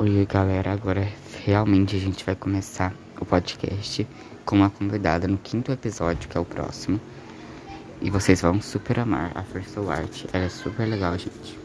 Oi, galera. Agora realmente a gente vai começar o podcast com uma convidada no quinto episódio, que é o próximo. E vocês vão super amar a First Art. Ela é super legal, gente.